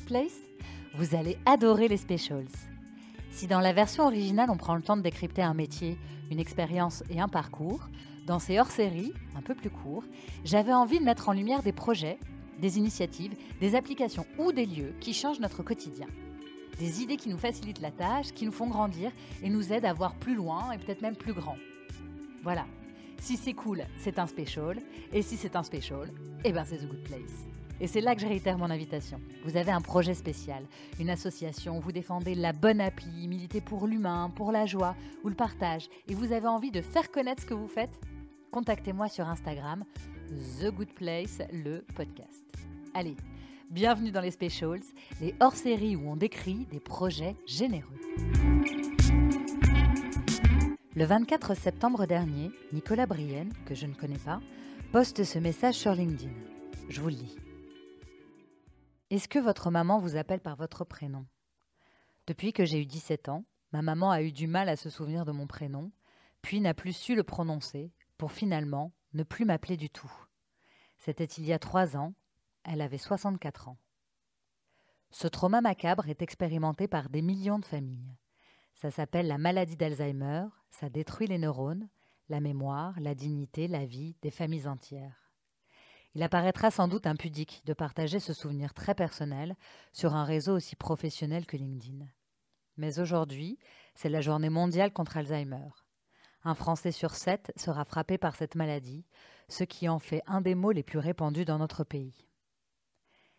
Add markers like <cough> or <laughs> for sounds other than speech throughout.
Place Vous allez adorer les specials. Si dans la version originale on prend le temps de décrypter un métier, une expérience et un parcours, dans ces hors-séries, un peu plus courts, j'avais envie de mettre en lumière des projets, des initiatives, des applications ou des lieux qui changent notre quotidien. Des idées qui nous facilitent la tâche, qui nous font grandir et nous aident à voir plus loin et peut-être même plus grand. Voilà. Si c'est cool, c'est un special. Et si c'est un special, eh ben c'est The Good Place. Et c'est là que je réitère mon invitation. Vous avez un projet spécial, une association, vous défendez la bonne appli, militez pour l'humain, pour la joie ou le partage, et vous avez envie de faire connaître ce que vous faites Contactez-moi sur Instagram, The Good Place, le podcast. Allez, bienvenue dans les Specials, les hors-séries où on décrit des projets généreux. Le 24 septembre dernier, Nicolas Brienne, que je ne connais pas, poste ce message sur LinkedIn. Je vous le lis. Est-ce que votre maman vous appelle par votre prénom? Depuis que j'ai eu 17 ans, ma maman a eu du mal à se souvenir de mon prénom, puis n'a plus su le prononcer, pour finalement ne plus m'appeler du tout. C'était il y a trois ans, elle avait 64 ans. Ce trauma macabre est expérimenté par des millions de familles. Ça s'appelle la maladie d'Alzheimer, ça détruit les neurones, la mémoire, la dignité, la vie des familles entières. Il apparaîtra sans doute impudique de partager ce souvenir très personnel sur un réseau aussi professionnel que LinkedIn. Mais aujourd'hui, c'est la journée mondiale contre Alzheimer. Un Français sur sept sera frappé par cette maladie, ce qui en fait un des mots les plus répandus dans notre pays.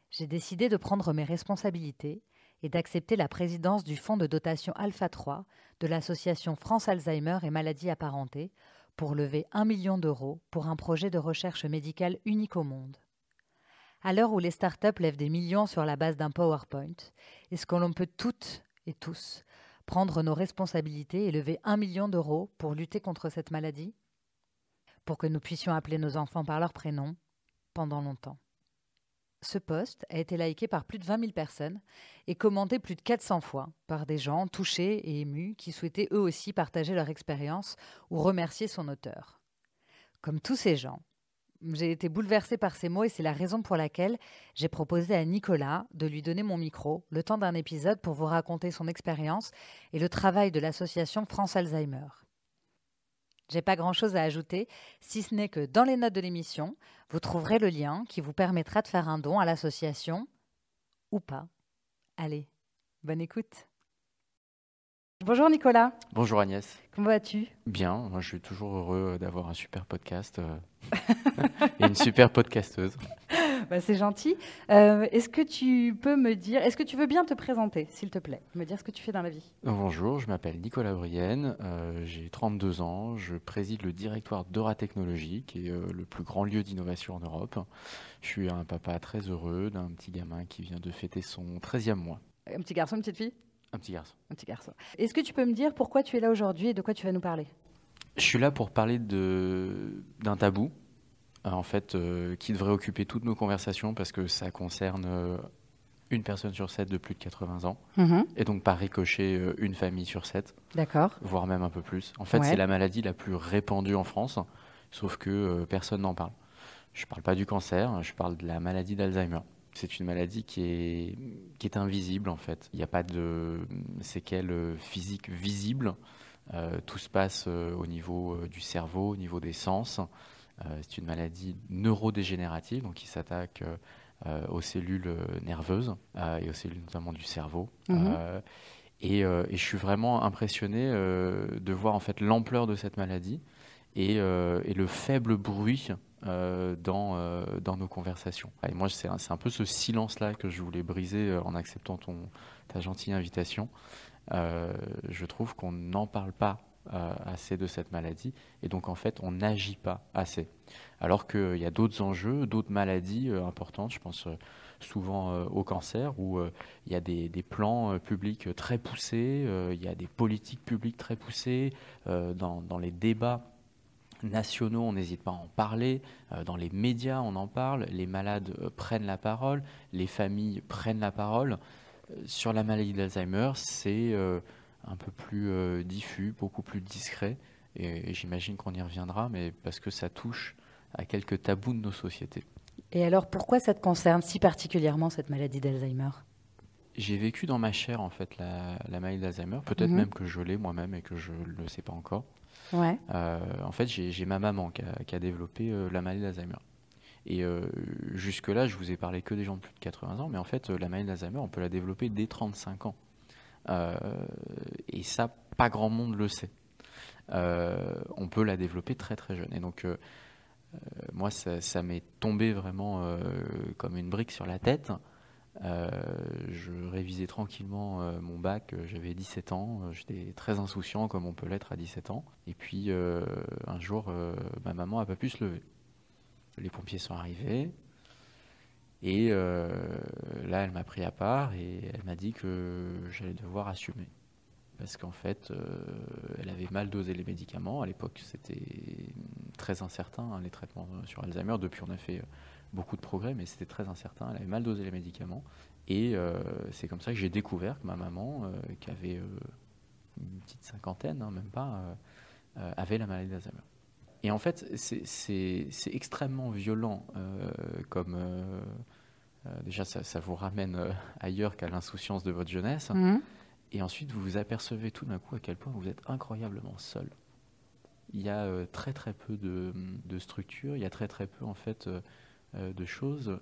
J'ai décidé de prendre mes responsabilités et d'accepter la présidence du fonds de dotation Alpha 3 de l'association France Alzheimer et maladies apparentées pour lever un million d'euros pour un projet de recherche médicale unique au monde. À l'heure où les startups lèvent des millions sur la base d'un PowerPoint, est-ce que l'on peut toutes et tous prendre nos responsabilités et lever un million d'euros pour lutter contre cette maladie? Pour que nous puissions appeler nos enfants par leur prénom pendant longtemps. Ce post a été liké par plus de 20 000 personnes et commenté plus de 400 fois par des gens touchés et émus qui souhaitaient eux aussi partager leur expérience ou remercier son auteur. Comme tous ces gens, j'ai été bouleversée par ces mots et c'est la raison pour laquelle j'ai proposé à Nicolas de lui donner mon micro le temps d'un épisode pour vous raconter son expérience et le travail de l'association France Alzheimer. J'ai pas grand chose à ajouter, si ce n'est que dans les notes de l'émission, vous trouverez le lien qui vous permettra de faire un don à l'association ou pas. Allez, bonne écoute. Bonjour Nicolas. Bonjour Agnès. Comment vas-tu? Bien, moi je suis toujours heureux d'avoir un super podcast euh, <laughs> et une super podcasteuse. <laughs> Bah, c'est gentil. Euh, est-ce que tu peux me dire, est-ce que tu veux bien te présenter, s'il te plaît, me dire ce que tu fais dans la vie Bonjour, je m'appelle Nicolas Brienne, euh, j'ai 32 ans, je préside le directoire d'Euratechnologie, qui est euh, le plus grand lieu d'innovation en Europe. Je suis un papa très heureux d'un petit gamin qui vient de fêter son 13e mois. Un petit garçon, une petite fille? Un petit garçon. Un petit garçon. Est-ce que tu peux me dire pourquoi tu es là aujourd'hui et de quoi tu vas nous parler? Je suis là pour parler d'un tabou en fait, euh, qui devrait occuper toutes nos conversations parce que ça concerne euh, une personne sur sept de plus de 80 ans, Mhm. et donc par ricochet, une famille sur sept, D'accord. voire même un peu plus. En fait, Ouais. c'est la maladie la plus répandue en France, sauf que euh, personne n'en parle. Je ne parle pas du cancer, je parle de la maladie d'Alzheimer. C'est une maladie qui est, qui est invisible en fait. Il n'y a pas de séquelles euh, physiques visibles. Euh, tout se passe euh, au niveau euh, du cerveau, au niveau des sens. Euh, c'est une maladie neurodégénérative, donc qui s'attaque euh, aux cellules euh, nerveuses et aux cellules notamment du cerveau. Mhm. Et, et je suis vraiment impressionné de voir en fait l'ampleur de cette maladie et, et le faible bruit euh, dans, euh, dans nos conversations. Et moi, c'est un, un peu ce silence-là que je voulais briser euh, en acceptant ton, ta gentille invitation. Je trouve qu'on n'en parle pas euh, assez de cette maladie et donc en fait on n'agit pas assez. Alors qu'il y a d'autres enjeux, d'autres maladies euh, importantes, je pense euh, souvent euh, au cancer où euh, il y a des, plans euh, publics très poussés, euh, il y a des politiques publiques très poussées, euh, dans, les débats nationaux, on n'hésite pas à en parler, euh, dans les médias, on en parle, les malades euh, prennent la parole, les familles prennent la parole. Euh, Sur la maladie d'Alzheimer, c'est euh, un peu plus euh, diffus, beaucoup plus discret, et, et j'imagine qu'on y reviendra, mais parce que ça touche à quelques tabous de nos sociétés. Et alors, pourquoi ça te concerne si particulièrement, cette maladie d'Alzheimer? J'ai vécu dans ma chair en fait la, la maladie d'Alzheimer. Peut-être Mhm. même que je l'ai moi-même et que je ne le sais pas encore. Ouais. Euh, en fait, j'ai ma maman qui a, qui a développé euh, la maladie d'Alzheimer. Et euh, jusque-là, je vous ai parlé que des gens de plus de 80 ans, mais en fait, la maladie d'Alzheimer, on peut la développer dès 35 ans. Euh, et ça, pas grand monde le sait. Euh, on peut la développer très très jeune. Et donc, euh, moi, ça, m'est tombé vraiment comme une brique sur la tête. Je révisais tranquillement mon bac, j'avais 17 ans, j'étais très insouciant comme on peut l'être à 17 ans. Et puis un jour, ma maman n'a pas pu se lever. Les pompiers sont arrivés et euh, là, elle m'a pris à part et elle m'a dit que j'allais devoir assumer. Parce qu'en fait, euh, elle avait mal dosé les médicaments. À l'époque, c'était très incertain, hein, les traitements sur Alzheimer. Depuis, on a fait euh, beaucoup de progrès, mais c'était très incertain. Elle avait mal dosé les médicaments. Et c'est comme ça que j'ai découvert que ma maman, qui avait une petite cinquantaine, hein, même pas, avait la maladie d'Alzheimer. Et en fait, c'est- extrêmement violent euh, comme... euh, euh, déjà, ça, ça vous ramène ailleurs qu'à l'insouciance de votre jeunesse. Mhm. Et ensuite, vous vous apercevez tout d'un coup à quel point vous êtes incroyablement seul. Il y a très très peu de, de structures, il y a très très peu en fait de choses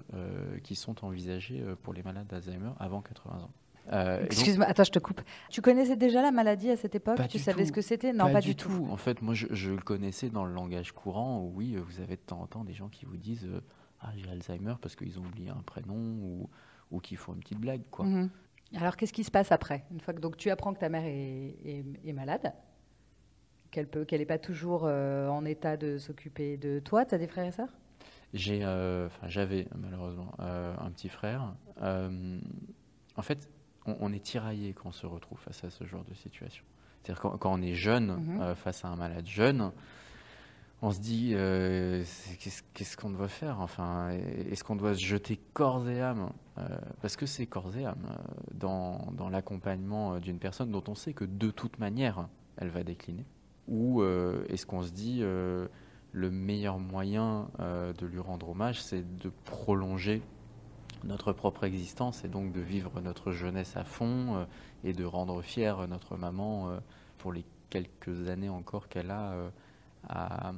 qui sont envisagées pour les malades d'Alzheimer avant 80 ans. Euh, Excuse-moi, attends, je te coupe. Tu connaissais déjà la maladie à cette époque? Tu savais tout. ce que c'était? Non, pas, du tout. En fait, moi, je, je le connaissais dans le langage courant. Où, oui, vous avez de temps en temps des gens qui vous disent euh, Ah, j'ai Alzheimer parce qu'ils ont oublié un prénom ou, ou qui font une petite blague. Quoi. Mhm. Alors, qu'est-ce qui se passe après? Une fois que donc, tu apprends que ta mère est, est- est malade, qu'elle n'est pas toujours euh, en état de s'occuper de toi, tu as des frères et sœurs? J'avais malheureusement un petit frère. En fait, on, on est tiraillé quand on se retrouve face à ce genre de situation. C'est-à-dire quand, quand on est jeune, Mhm. euh, face à un malade jeune, on se dit euh, qu'est-ce, qu'on doit faire Enfin, est-ce qu'on doit se jeter corps et âme Euh, Parce que c'est corps et âme dans, dans l'accompagnement d'une personne dont on sait que de toute manière, elle va décliner. Ou est-ce qu'on se dit le meilleur moyen de lui rendre hommage, c'est de prolonger notre propre existence et donc de vivre notre jeunesse à fond euh, et de rendre fière notre maman euh, pour les quelques années encore qu'elle a euh, à,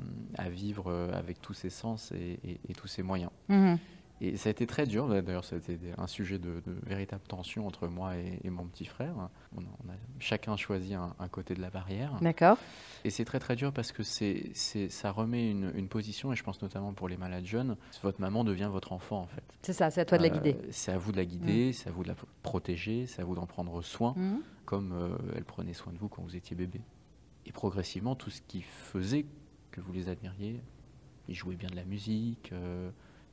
vivre avec tous ses sens et, tous ses moyens. Mhm. Et ça a été très dur, d'ailleurs ça a été un sujet de, de véritable tension entre moi et, et mon petit frère. On a, on a chacun choisi un- un côté de la barrière. D'accord. Et c'est très très dur parce que c'est, c'est, ça remet une, une position, et je pense notamment pour les malades jeunes, votre maman devient votre enfant en fait. C'est ça, c'est à toi de la Euh, guider. c'est à vous de la guider, c'est à vous de la protéger, c'est à vous d'en prendre soin, Mhm. comme euh, elle prenait soin de vous quand vous étiez bébé. Et progressivement, tout ce qui faisait que vous les admiriez, il jouait bien de la musique, euh,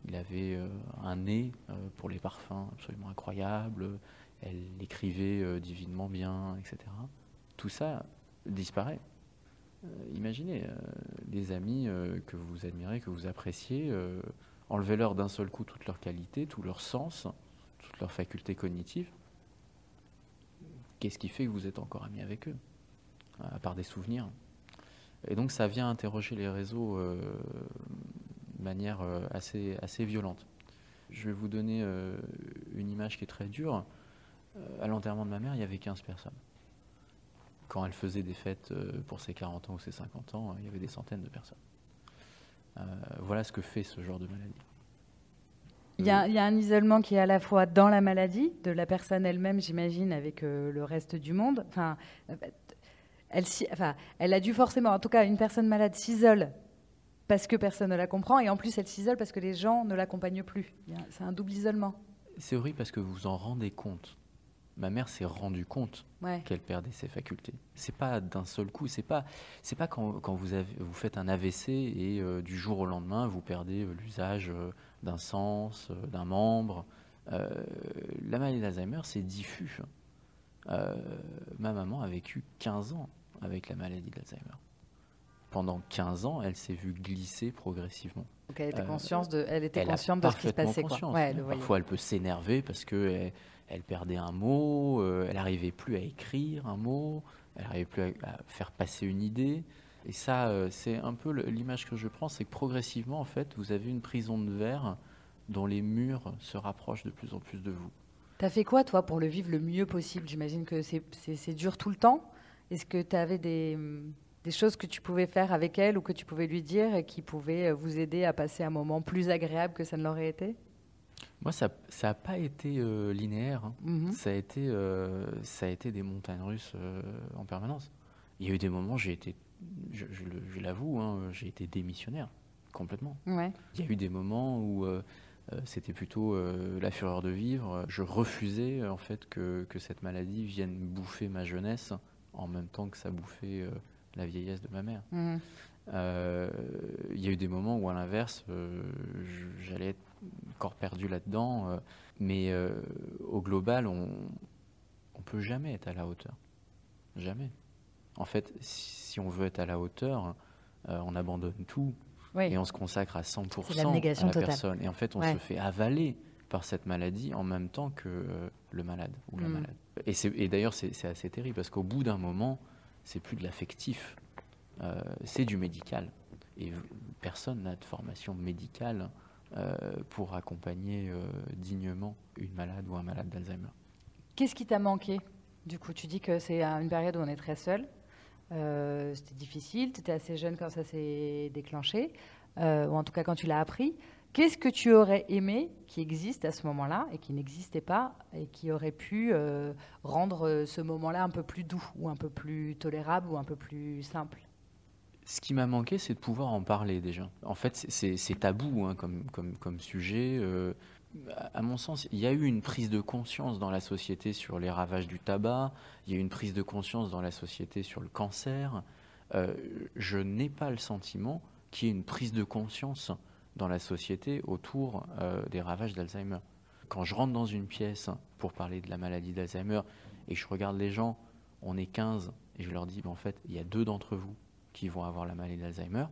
il avait euh, un nez euh, pour les parfums absolument incroyable, elle écrivait euh, divinement bien, etc. Tout ça disparaît. Imaginez, des amis que vous admirez, que vous appréciez, enlevez-leur d'un seul coup toutes leurs qualités, tout leur sens, toutes leurs facultés cognitives. Qu'est-ce qui fait que vous êtes encore amis avec eux À part des souvenirs? Et donc ça vient interroger les réseaux de manière euh, assez, assez violente. Je vais vous donner euh, une image qui est très dure. Euh, à l'enterrement de ma mère, il y avait 15 personnes. Quand elle faisait des fêtes pour ses 40 ans ou ses 50 ans, il y avait des centaines de personnes. Voilà ce que fait ce genre de maladie. Il y, a, un isolement qui est à la fois dans la maladie, de la personne elle-même, j'imagine, avec le reste du monde. Enfin, elle a dû forcément, en tout cas, une personne malade s'isole parce que personne ne la comprend, et en plus, elle s'isole parce que les gens ne l'accompagnent plus. C'est un double isolement. C'est horrible parce que vous vous en rendez compte. Ma mère s'est rendue compte Ouais. qu'elle perdait ses facultés. C'est pas d'un seul coup, c'est pas c'est pas quand, quand vous, avez, vous faites un AVC et euh, du jour au lendemain vous perdez euh, l'usage euh, d'un sens, d'un membre. La maladie d'Alzheimer, c'est diffus. Ma maman a vécu 15 ans avec la maladie d'Alzheimer. Pendant 15 ans, elle s'est vue glisser progressivement. Donc elle était, Euh, conscience de, elle était Elle consciente de ce qui se passait. Quoi. Ouais, elle. Parfois, elle peut s'énerver parce que elle, elle perdait un mot, euh, elle n'arrivait plus à écrire un mot, elle n'arrivait plus à, à faire passer une idée. Et ça, euh, c'est un peu l'image que je prends, c'est que progressivement, en fait, vous avez une prison de verre dont les murs se rapprochent de plus en plus de vous. T'as fait quoi, toi, pour le vivre le mieux possible? J'imagine que c'est dur tout le temps. Est-ce que tu avais des, des, choses que tu pouvais faire avec elle ou que tu pouvais lui dire et qui pouvaient euh, vous aider à passer un moment plus agréable que ça ne l'aurait été? Moi, ça n'a pas été euh, linéaire. Hein. Mm-hmm. ça, a été, euh, ça a été des montagnes russes en permanence. Il y a eu des moments, j'ai été, je, je l'avoue, hein, j'ai été démissionnaire complètement. Ouais. Il y a eu des moments où c'était plutôt la fureur de vivre. Je refusais en fait que, que, cette maladie vienne bouffer ma jeunesse en même temps que ça bouffait la vieillesse de ma mère. Mmh. Il y a eu des moments où, à l'inverse, j'allais être encore perdu là-dedans. mais au global, on ne peut jamais être à la hauteur. Jamais. En fait, si on veut être à la hauteur, on abandonne tout et on se consacre à 100% la négation à la personne. Et en fait, on se fait avaler par cette maladie en même temps que euh, le malade ou la mm. malade. Et, et d'ailleurs, c'est assez terrible parce qu'au bout d'un moment, c'est plus de l'affectif, euh, c'est du médical. Et personne n'a de formation médicale euh, pour accompagner dignement une malade ou un malade d'Alzheimer. Qu'est-ce qui t'a manqué? Du coup, tu dis que c'est une période où on est très seul. Euh, c'était difficile, tu étais assez jeune quand ça s'est déclenché, euh, ou en tout cas quand tu l'as appris. Qu'est-ce que tu aurais aimé qui existe à ce moment-là et qui n'existait pas et qui aurait pu euh, rendre ce moment-là un peu plus doux ou un peu plus tolérable ou un peu plus simple? Ce qui m'a manqué, c'est de pouvoir en parler déjà. En fait, c'est tabou hein, comme, sujet à mon sens, il y a eu une prise de conscience dans la société sur les ravages du tabac, il y a eu une prise de conscience dans la société sur le cancer. Euh, je n'ai pas le sentiment qu'il y ait une prise de conscience dans la société autour euh, des ravages d'Alzheimer. Quand je rentre dans une pièce pour parler de la maladie d'Alzheimer et que je regarde les gens, on est 15, et je leur dis, en fait, il y a deux d'entre vous qui vont avoir la maladie d'Alzheimer,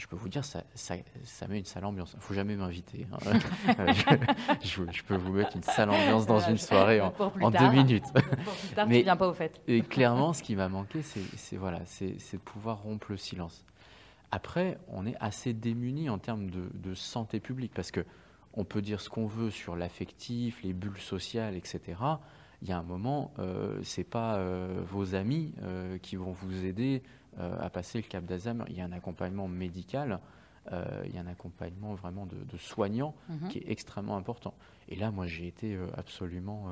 je peux vous dire, ça, ça, ça met une sale ambiance. Il ne faut jamais m'inviter. Hein. <laughs> je, peux vous mettre une sale ambiance dans une soirée en, deux minutes. Pour plus tard, Mais, tu viens pas au fait. et clairement, ce qui m'a manqué, c'est voilà, de pouvoir rompre le silence. Après, on est assez démuni en termes de, de, santé publique parce que on peut dire ce qu'on veut sur l'affectif, les bulles sociales, etc. Il y a un moment, euh, c'est pas euh, vos amis euh, qui vont vous aider euh, à passer le cap d'Alzheimer. Il y a un accompagnement médical, il y a un accompagnement vraiment de, de soignants mhm. qui est extrêmement important. Et là, moi, j'ai été absolument,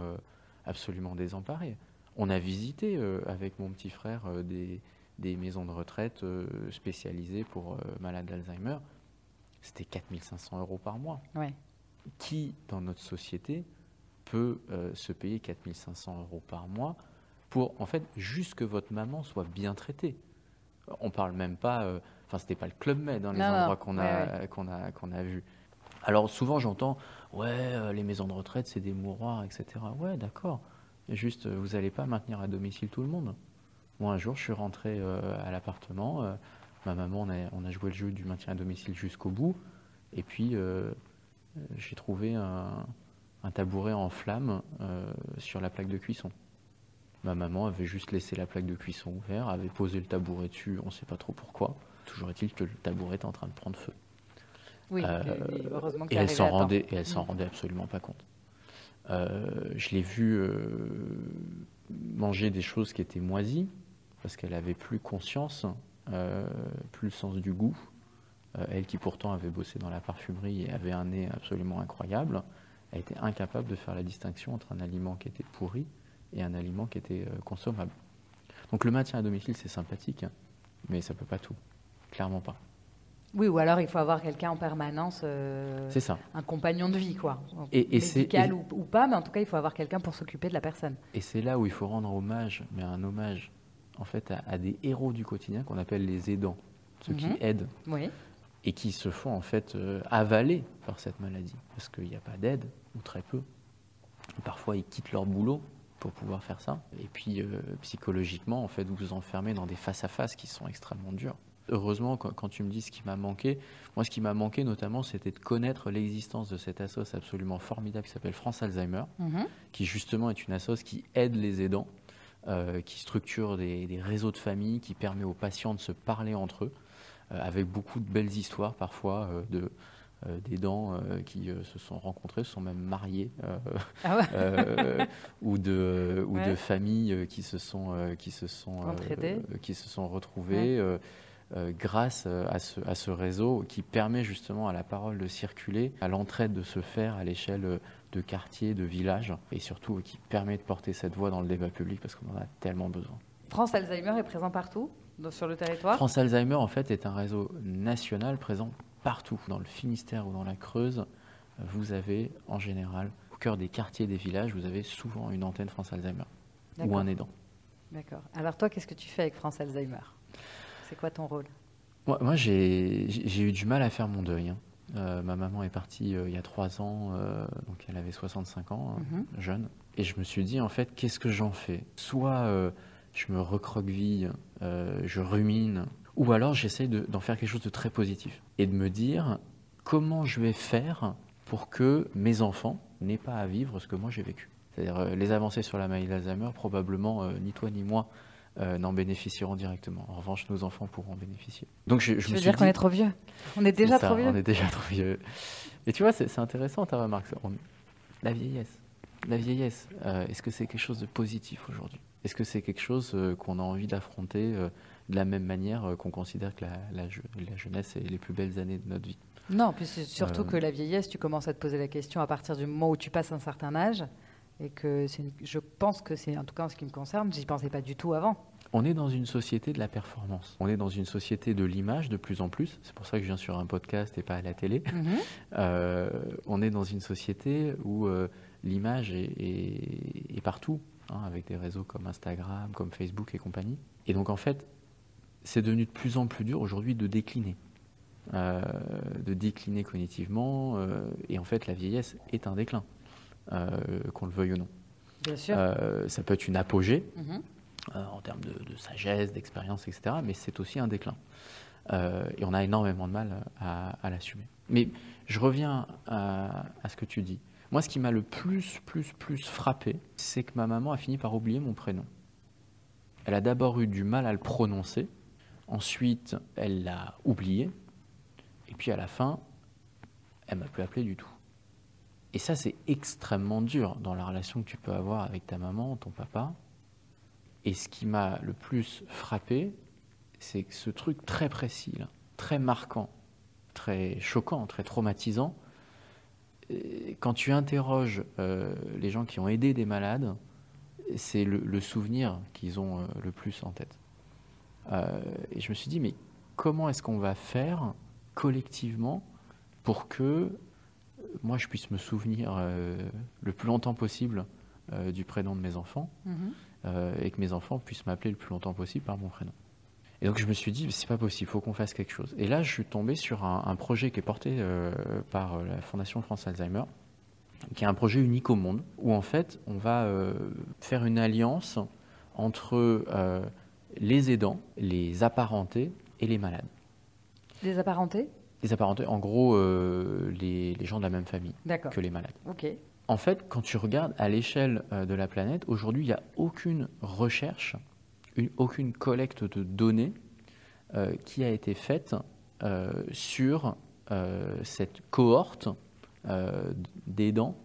absolument désemparé. On a visité avec mon petit frère des, des, maisons de retraite spécialisées pour malades d'Alzheimer. C'était 4500 euros par mois. Qui, dans notre société, peut se payer 4500 euros par mois pour, en fait, juste que votre maman soit bien traitée? On parle même pas. Euh, enfin, c'était pas le club med dans les endroits qu'on a qu'on a qu'on a vu. Alors souvent j'entends ouais euh, les maisons de retraite c'est des mouroirs etc. Ouais d'accord. Juste euh, vous n'allez pas maintenir à domicile tout le monde? Moi un jour je suis rentré à l'appartement. ma maman on a, on a, joué le jeu du maintien à domicile jusqu'au bout. Et puis j'ai trouvé un, un, tabouret en flamme sur la plaque de cuisson. Ma maman avait juste laissé la plaque de cuisson ouverte, avait posé le tabouret dessus, on ne sait pas trop pourquoi. Toujours est-il que le tabouret est en train de prendre feu. Oui, euh, heureusement et elle s'en rendait, et elle s'en rendait absolument pas compte. Euh, je l'ai euh, manger des choses qui étaient moisies parce qu'elle avait plus conscience, plus le sens du goût. elle qui pourtant avait bossé dans la parfumerie et avait un nez absolument incroyable, elle était incapable de faire la distinction entre un aliment qui était pourri et un aliment qui était euh, consommable. Donc le maintien à domicile, c'est sympathique, hein, mais ça ne peut pas tout. Clairement pas. Oui, ou alors il faut avoir quelqu'un en permanence. Euh, c'est ça. Un compagnon de vie, quoi. Et, Médical ou, ou, pas, mais en tout cas, il faut avoir quelqu'un pour s'occuper de la personne. Et c'est là où il faut rendre hommage, mais un hommage, en fait, à, des héros du quotidien qu'on appelle les aidants, ceux qui mhm. aident. Oui. Et qui se font, en fait, euh, avaler par cette maladie. Parce qu'il n'y a pas d'aide, ou très peu. parfois, ils quittent leur boulot pour pouvoir faire ça. Et puis euh, psychologiquement, en fait, vous vous enfermez dans des face-à-face qui sont extrêmement durs. Heureusement, quand, tu me dis ce qui m'a manqué, moi ce qui m'a manqué notamment, c'était de connaître l'existence de cette assoce absolument formidable qui s'appelle France Alzheimer, mhm. qui justement est une assoce qui aide les aidants, euh, qui structure des, réseaux de famille, qui permet aux patients de se parler entre eux, euh, avec beaucoup de belles histoires parfois de des dents qui se sont rencontrés, se sont même mariés, <laughs> ah <laughs> ou de ou de familles qui se sont qui se sont qui se sont retrouvées. grâce à ce, à ce, réseau qui permet justement à la parole de circuler, à l'entraide de se faire à l'échelle de quartiers, de villages, et surtout qui permet de porter cette voix dans le débat public parce qu'on en a tellement besoin. France Alzheimer est présent partout sur le territoire France Alzheimer, en fait, est un réseau national présent partout. Dans le Finistère ou dans la Creuse, vous avez en général, au cœur des quartiers des villages, vous avez souvent une antenne France Alzheimer ou un aidant. D'accord. Alors toi, qu'est-ce que tu fais avec France Alzheimer? C'est quoi ton rôle? Moi, moi j'ai eu du mal à faire mon deuil. Hein. Euh, ma maman est partie euh, il y a trois ans, euh, donc elle avait 65 ans, mhm. jeune. Et je me suis dit, en fait, qu'est-ce que j'en fais? Soit je me recroqueville, je rumine, ou alors j'essaie d'en faire quelque chose de très positif. Et de me dire, comment je vais faire pour que mes enfants n'aient pas à vivre ce que moi j'ai vécu? C'est-à-dire, les avancées sur la maladie d'Alzheimer, probablement, ni toi ni moi, euh, n'en bénéficieront directement. En revanche, nos enfants pourront en bénéficier. Donc je, je veux dire qu'on est trop vieux? On est déjà trop vieux. On est déjà trop vieux. Et tu vois, c'est intéressant ta remarque. la vieillesse. La vieillesse, euh, est-ce que c'est quelque chose de positif aujourd'hui? Est-ce que c'est quelque chose euh, qu'on a envie d'affronter de la même manière qu'on considère que la, la, jeunesse est les plus belles années de notre vie? Non, puis c'est surtout que la vieillesse, tu commences à te poser la question à partir du moment où tu passes un certain âge et que je pense que c'est, en tout cas en ce qui me concerne, j'y pensais pas du tout avant. On est dans une société de la performance. On est dans une société de l'image de plus en plus. C'est pour ça que je viens sur un podcast et pas à la télé. Mhm. Euh, on est dans une société où euh, l'image est, partout, hein, avec des réseaux comme Instagram, comme Facebook et compagnie. Et donc en fait, c'est devenu de plus en plus dur aujourd'hui de décliner. Euh, de décliner cognitivement. et en fait, la vieillesse est un déclin. Qu'on le veuille ou non. Bien sûr. Ça peut être une apogée mhm. Euh, en termes de, sagesse, d'expérience, etc. Mais c'est aussi un déclin. et on a énormément de mal à, l'assumer. Mais je reviens à, ce que tu dis. Moi, ce qui m'a le plus, plus, plus frappé, c'est que ma maman a fini par oublier mon prénom. Elle a d'abord eu du mal à le prononcer, ensuite elle l'a oublié, et puis à la fin, elle m'a plus appelé du tout. Et ça, c'est extrêmement dur dans la relation que tu peux avoir avec ta maman, ton papa. Et ce qui m'a le plus frappé, c'est que ce truc très précis, très marquant, très choquant, très traumatisant, euh, quand tu interroges euh, les gens qui ont aidé des malades, c'est le, souvenir qu'ils ont euh, le plus en tête. et je me suis dit, mais comment est-ce qu'on va faire collectivement pour que moi, je puisse me souvenir le plus longtemps possible du prénom de mes enfants mhm. Et que mes enfants puissent m'appeler le plus longtemps possible par mon prénom. Et donc je me suis dit, c'est pas possible, il faut qu'on fasse quelque chose. Et là, je suis tombé sur un, projet qui est porté par la Fondation France Alzheimer, qui est un projet unique au monde, où en fait, on va faire une alliance entre les aidants, les apparentés et les malades. Les apparentés? Les apparentés, en gros, euh, les, gens de la même famille que les malades. En fait, quand tu regardes à l'échelle euh, de la planète, aujourd'hui, il n'y a aucune recherche, aucune collecte de données euh, qui a été faite sur cette cohorte d'aidants,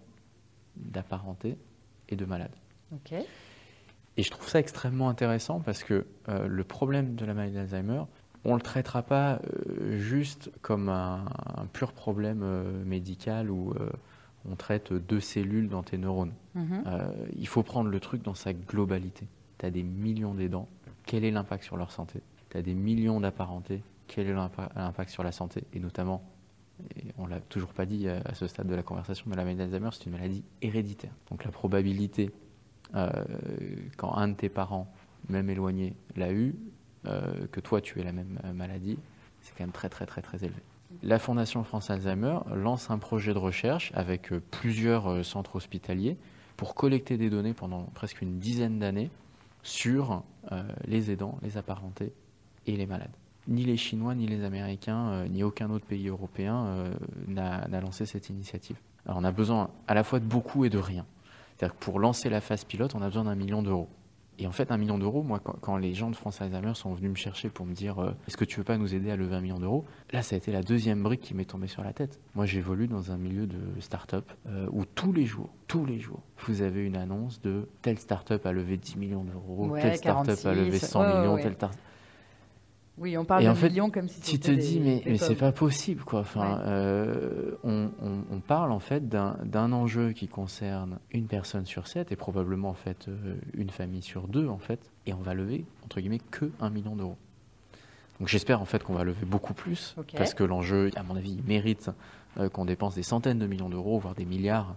d'apparentés et de malades. Et je trouve ça extrêmement intéressant parce que le problème de la maladie d'Alzheimer, on ne le traitera pas euh, juste comme un, pur problème euh, médical euh, on traite deux cellules dans tes neurones. Mhm. il faut prendre le truc dans sa globalité. Tu as des millions d'aidants, quel est l'impact sur leur santé? Tu as des millions d'apparentés, quel est l'impact sur la santé? Et notamment, on ne l'a toujours pas dit à ce stade de la conversation, mais la maladie d'Alzheimer, c'est une maladie héréditaire. Donc la probabilité, quand un de tes parents, même éloigné, l'a eu, euh, que toi tu aies la même euh, maladie, c'est quand même très très très très élevé. La Fondation France Alzheimer lance un projet de recherche avec euh, plusieurs centres hospitaliers pour collecter des données pendant presque une dizaine d'années sur les aidants, les apparentés et les malades. Ni les Chinois, ni les Américains, ni aucun autre pays européen n'a lancé cette initiative. Alors on a besoin à la fois de beaucoup et de rien. Pour lancer la phase pilote, on a besoin d'un million d'euros. Et en fait, un million d'euros, moi, quand, les gens de France Alzheimer sont venus me chercher pour me dire euh, est-ce que tu veux pas nous aider à lever un million d'euros? Là, ça a été la deuxième brique qui m'est tombée sur la tête. Moi, j'évolue dans un milieu de start-up euh, où tous les jours, tous les jours, vous avez une annonce de telle start-up a levé 10 millions d'euros, telle start-up a levé 100 millions, telle start oui, on parle de millions comme si Tu te dis, mais, mais c'est pas possible, quoi. Enfin, euh, on, on, parle en fait d'un enjeu qui concerne une personne sur sept et probablement en fait euh, une famille sur deux, en fait, et on va lever entre guillemets que un million d'euros. Donc j'espère en fait qu'on va lever beaucoup plus parce que l'enjeu, à mon avis, mérite euh, qu'on dépense des centaines de millions d'euros, voire des milliards,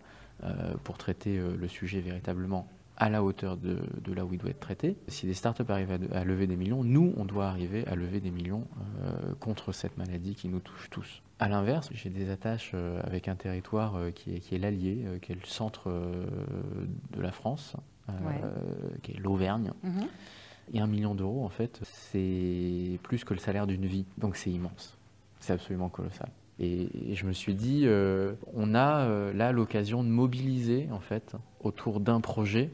pour traiter le sujet véritablement à la hauteur de, là où il doit être traité. Si des startups arrivent à, lever des millions, nous, on doit arriver à lever des millions euh, contre cette maladie qui nous touche tous. À l'inverse, j'ai des attaches euh, avec un territoire euh, qui est, qui est l'Allier, qui est le centre de la France, qui est l'Auvergne. Mhm. Et un million d'euros, en fait, c'est plus que le salaire d'une vie. Donc c'est immense. C'est absolument colossal. Et, je me suis dit, on a là l'occasion de mobiliser, en fait, autour d'un projet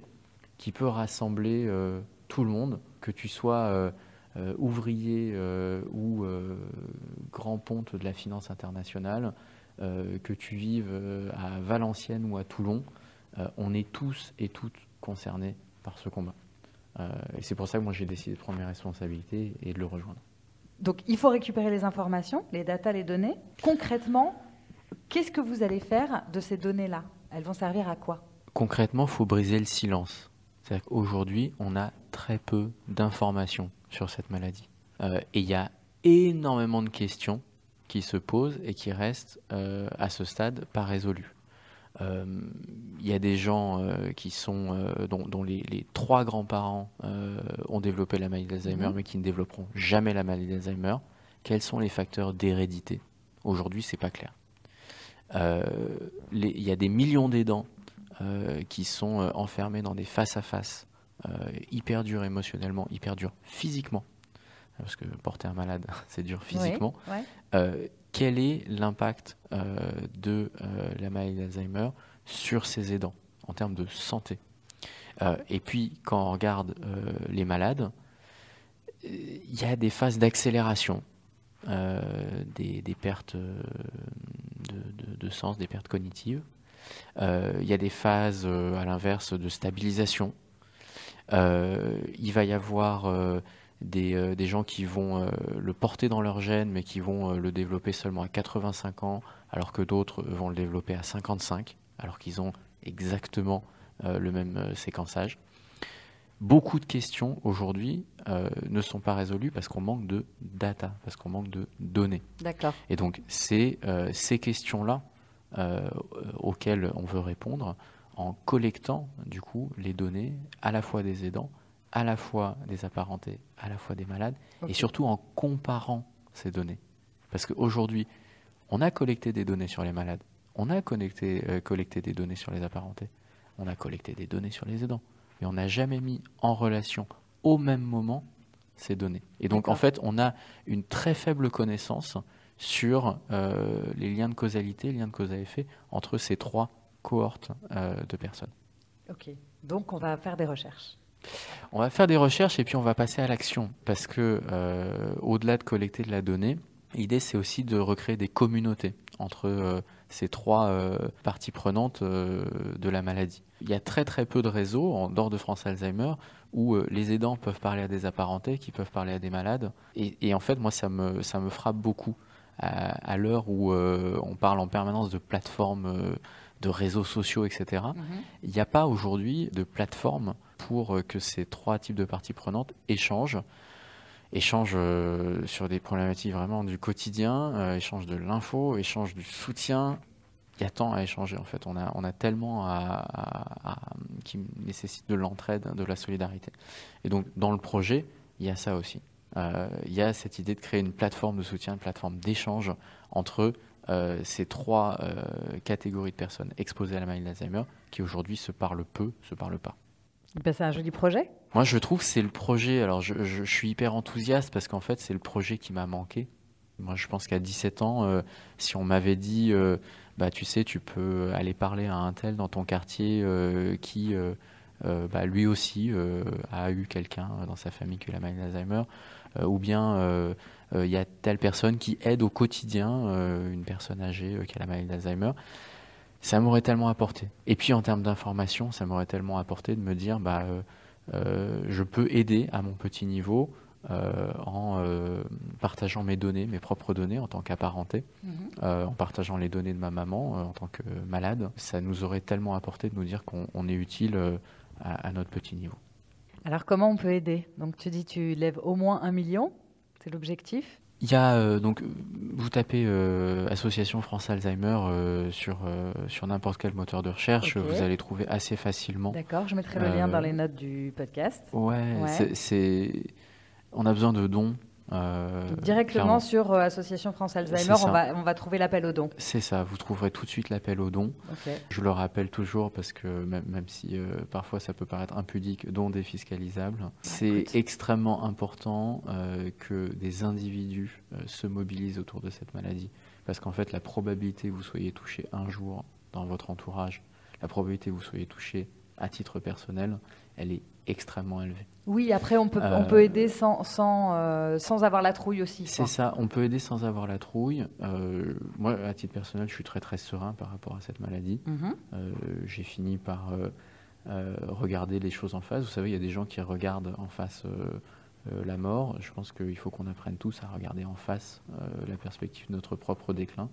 qui peut rassembler euh, tout le monde, que tu sois euh, euh, ouvrier ou grand ponte de la finance internationale, que tu vives à Valenciennes ou à Toulon, on est tous et toutes concernés par ce combat. et c'est pour ça que moi j'ai décidé de prendre mes responsabilités et de le rejoindre. Donc il faut récupérer les informations, les datas, les données. Concrètement, qu'est-ce que vous allez faire de ces données-là? Elles vont servir à quoi? Concrètement, il faut briser le silence. C'est-à-dire qu'aujourd'hui, on a très peu d'informations sur cette maladie. Euh, et il y a énormément de questions qui se posent et qui restent euh, à ce stade pas résolues. Euh, il y a des gens qui sont, dont, les, trois grands-parents ont développé la maladie d'Alzheimer, mhm. mais qui ne développeront jamais la maladie d'Alzheimer. Quels sont les facteurs d'hérédité? Aujourd'hui, c'est pas clair. Il y a des millions d'aidants qui sont euh, enfermés dans des face-à-face euh, hyper durs émotionnellement, hyper durs physiquement, parce que porter un malade, <laughs> c'est dur physiquement. quel est l'impact de la maladie d'Alzheimer sur ces aidants en termes de santé? Et puis, quand on regarde les malades, il y a des phases d'accélération, des, pertes de, sens, des pertes cognitives, euh, il y a des phases, euh, à l'inverse, de stabilisation. Euh, il va y avoir des, des, gens qui vont le porter dans leur gène, mais qui vont le développer seulement à 85 ans, alors que d'autres vont le développer à 55, alors qu'ils ont exactement le même séquençage. Beaucoup de questions aujourd'hui ne sont pas résolues parce qu'on manque de data, parce qu'on manque de données. D'accord. Et donc, c'est ces questions-là euh, auxquelles on veut répondre en collectant du coup les données à la fois des aidants, à la fois des apparentés, à la fois des malades, et surtout en comparant ces données. Parce qu'aujourd'hui, on a collecté des données sur les malades, on a connecté, euh, collecté des données sur les apparentés, on a collecté des données sur les aidants, mais on n'a jamais mis en relation au même moment ces données. Et donc en fait, on a une très faible connaissance sur euh, les liens de causalité, les liens de cause à effet entre ces trois cohortes euh, de personnes. Ok, donc on va faire des recherches. On va faire des recherches et puis on va passer à l'action parce que euh, au-delà de collecter de la donnée, l'idée c'est aussi de recréer des communautés entre ces trois parties prenantes de la maladie. Il y a très très peu de réseaux en dehors de France Alzheimer où les aidants peuvent parler à des apparentés, qui peuvent parler à des malades. Et, et en fait, moi, ça me, ça me frappe beaucoup à, l'heure où euh, on parle en permanence de plateformes, euh, de réseaux sociaux, etc. Mhm. Il n'y a pas aujourd'hui de plateforme pour euh, que ces trois types de parties prenantes échangent échangent sur des problématiques vraiment du quotidien, échangent de l'info, échangent du soutien. Il y a tant à échanger en fait. On a, on a tellement à, qui nécessite de l'entraide, de la solidarité. Et donc dans le projet, il y a ça aussi. Euh, il y a cette idée de créer une plateforme de soutien, une plateforme d'échange entre euh, ces trois euh, catégories de personnes exposées à la maladie d'Alzheimer qui aujourd'hui se parlent peu, se parlent pas. Ben, c'est un joli projet. Moi, je trouve que c'est le projet. Alors, je, je, suis hyper enthousiaste parce qu'en fait, c'est le projet qui m'a manqué. Moi, je pense qu'à 17 ans, si on m'avait dit, bah, tu sais, tu peux aller parler à un tel dans ton quartier qui bah, lui aussi a eu quelqu'un dans sa famille qui a la maladie d'Alzheimer, ou bien il y a telle personne qui aide au quotidien une personne âgée qui a la maladie d'Alzheimer ça m'aurait tellement apporté. Et puis en termes d'information, ça m'aurait tellement apporté de me dire, bah, euh, euh, je peux aider à mon petit niveau euh, en partageant mes données, mes propres données en tant qu'apparenté, mhm. en partageant les données de ma maman en tant que malade. Ça nous aurait tellement apporté de nous dire qu'on est utile à, à notre petit niveau. Alors comment on peut aider? Donc tu dis tu lèves au moins un million, c'est l'objectif. Il y a euh, donc vous tapez euh, Association France Alzheimer euh, sur sur n'importe quel moteur de recherche, vous allez trouver assez facilement. D'accord, je mettrai le lien dans les notes du podcast. Ouais, c'est on a besoin de dons euh, Directement sur euh, Association France Alzheimer, on va, on va, trouver l'appel aux dons. C'est ça, vous trouverez tout de suite l'appel aux dons. Je le rappelle toujours parce que même, même si euh, parfois ça peut paraître impudique, dons défiscalisables, c'est extrêmement important que des individus se mobilisent autour de cette maladie. Parce qu'en fait, la probabilité que vous soyez touché un jour dans votre entourage, la probabilité que vous soyez touché à titre personnel, elle est extrêmement élevée. Oui, après, on peut, on peut euh, aider sans, sans, euh, sans avoir la trouille aussi. C'est ça, on peut aider sans avoir la trouille. Euh, moi, à titre personnel, je suis très très serein par rapport à cette maladie. Mhm. J'ai fini par regarder les choses en face. Vous savez, il y a des gens qui regardent en face la mort. Je pense qu'il faut qu'on apprenne tous à regarder en face la perspective de notre propre déclin.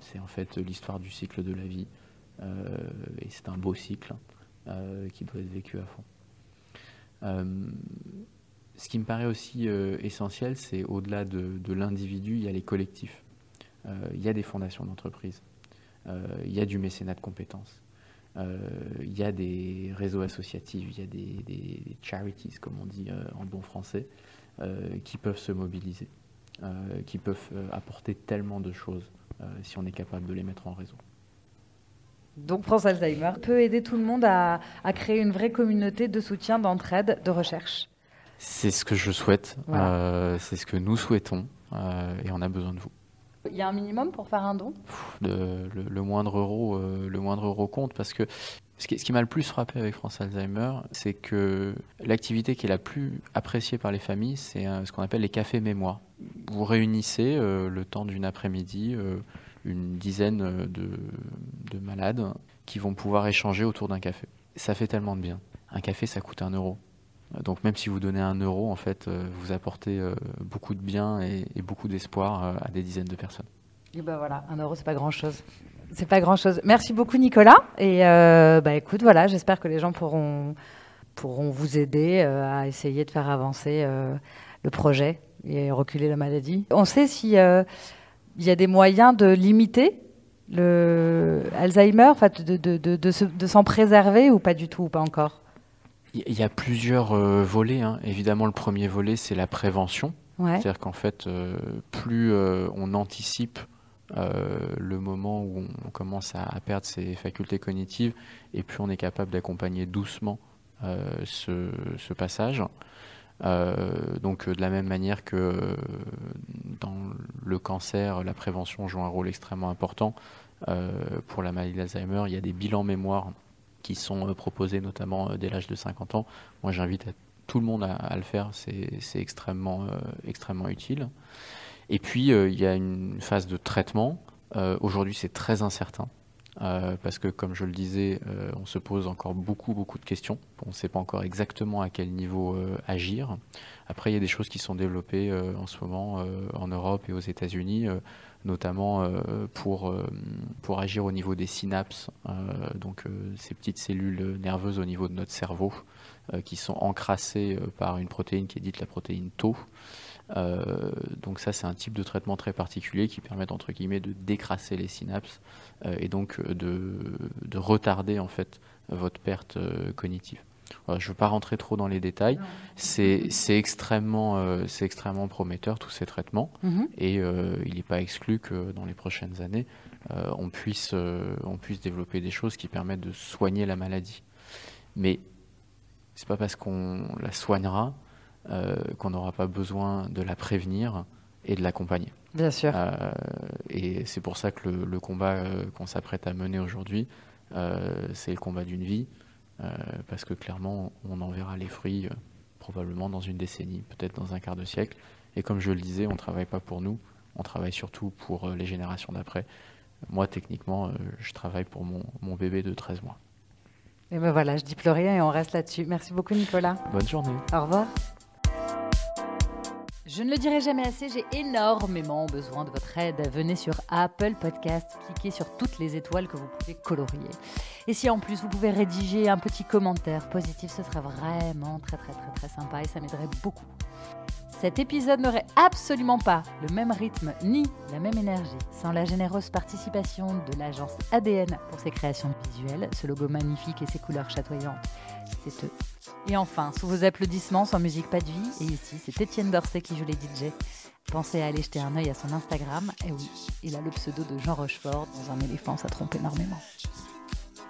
c'est en fait l'histoire du cycle de la vie. et c'est un beau cycle. Euh, qui doit être vécu à fond. Euh, ce qui me paraît aussi euh, essentiel, c'est au-delà de, l'individu, il y a les collectifs. il y a des fondations d'entreprise. il y a du mécénat de compétences. il y a des réseaux associatifs, il y a des, des charities, comme on dit en bon français, qui peuvent se mobiliser, qui peuvent apporter tellement de choses si on est capable de les mettre en réseau. Donc France Alzheimer peut aider tout le monde à, créer une vraie communauté de soutien, d'entraide, de recherche. C'est ce que je souhaite, euh, c'est ce que nous souhaitons euh, et on a besoin de vous. Il y a un minimum pour faire un don? Le, moindre euro, euh, le moindre euro compte parce que ce qui, ce qui m'a le plus frappé avec France Alzheimer, c'est que l'activité qui est la plus appréciée par les familles, c'est ce qu'on appelle les cafés mémoire. Vous réunissez le temps d'une après-midi une dizaine euh, de, malades qui vont pouvoir échanger autour d'un café. Ça fait tellement de bien. Un café, ça coûte un euro. Donc même si vous donnez un euro, en fait, euh, vous apportez euh, beaucoup de bien et, beaucoup d'espoir à des dizaines de personnes. Et ben voilà, un euro, c'est pas grand-chose. C'est pas grand-chose. Merci beaucoup, Nicolas. Et bah écoute, voilà, j'espère que les gens pourront pourront vous aider à essayer de faire avancer le projet et reculer la maladie. On sait si il y a des moyens de limiter le Alzheimer, de, de, de, de s'en préserver ou pas du tout, ou pas encore? Il y a plusieurs euh, volets. Hein. Évidemment, le premier volet, c'est la prévention. C'est-à-dire qu'en fait, euh, plus euh, on anticipe le moment où on commence à, perdre ses facultés cognitives, et plus on est capable d'accompagner doucement ce, ce, passage. Euh, donc euh, de la même manière que euh, dans le cancer, la prévention joue un rôle extrêmement important. pour la maladie d'Alzheimer, il y a des bilans mémoire qui sont proposés notamment dès l'âge de 50 ans. Moi j'invite tout le monde à, le faire, c'est extrêmement, extrêmement utile. Et puis il y a une phase de traitement. Aujourd'hui c'est très incertain. Euh, parce que comme je le disais, euh, on se pose encore beaucoup beaucoup de questions. On ne sait pas encore exactement à quel niveau euh, agir. Après, il y a des choses qui sont développées en ce moment en Europe et aux États-Unis, notamment pour pour agir au niveau des synapses, donc ces petites cellules nerveuses au niveau de notre cerveau, qui sont encrassées par une protéine qui est dite la protéine Tau. Euh, donc ça, c'est un type de traitement très particulier qui permet entre guillemets de décrasser les synapses euh, et donc euh, de, retarder en fait votre perte cognitive. je ne veux pas rentrer trop dans les détails. C'est extrêmement, prometteur tous ces traitements mm-hmm. et il n'est pas exclu que dans les prochaines années, on, puisse, on puisse développer des choses qui permettent de soigner la maladie. Mais c'est pas parce qu'on la soignera qu'on n'aura pas besoin de la prévenir et de l'accompagner. Bien sûr. Euh, et c'est pour ça que le, combat euh, qu'on s'apprête à mener aujourd'hui, c'est le combat d'une vie. parce que clairement, on en verra les fruits probablement dans une décennie, peut-être dans un quart de siècle. Et comme je le disais, on ne travaille pas pour nous, on travaille surtout pour les générations d'après. Moi, techniquement, je travaille pour mon, mon bébé de 13 mois. Et ben voilà, je dis plus rien et on reste là-dessus. Merci beaucoup Nicolas. Bonne journée. Au revoir. Je ne le dirai jamais assez, j'ai énormément besoin de votre aide. Venez sur Apple Podcast, cliquez sur toutes les étoiles que vous pouvez colorier. Et si en plus vous pouvez rédiger un petit commentaire positif, ce serait vraiment très très très très sympa et ça m'aiderait beaucoup. Cet épisode n'aurait absolument pas le même rythme ni la même énergie sans la généreuse participation de l'agence ADN pour ses créations visuelles, ce logo magnifique et ses couleurs chatoyantes. C'est eux. Et enfin, sous vos applaudissements, sans musique, pas de vie. Et ici, c'est Étienne Dorset qui joue les DJ. Pensez à aller jeter un œil à son Instagram. Et oui, il a le pseudo de Jean Rochefort. Dans un éléphant, ça trompe énormément.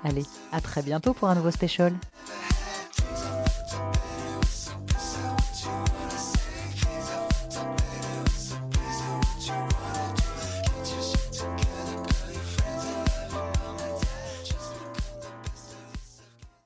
Allez, à très bientôt pour un nouveau special.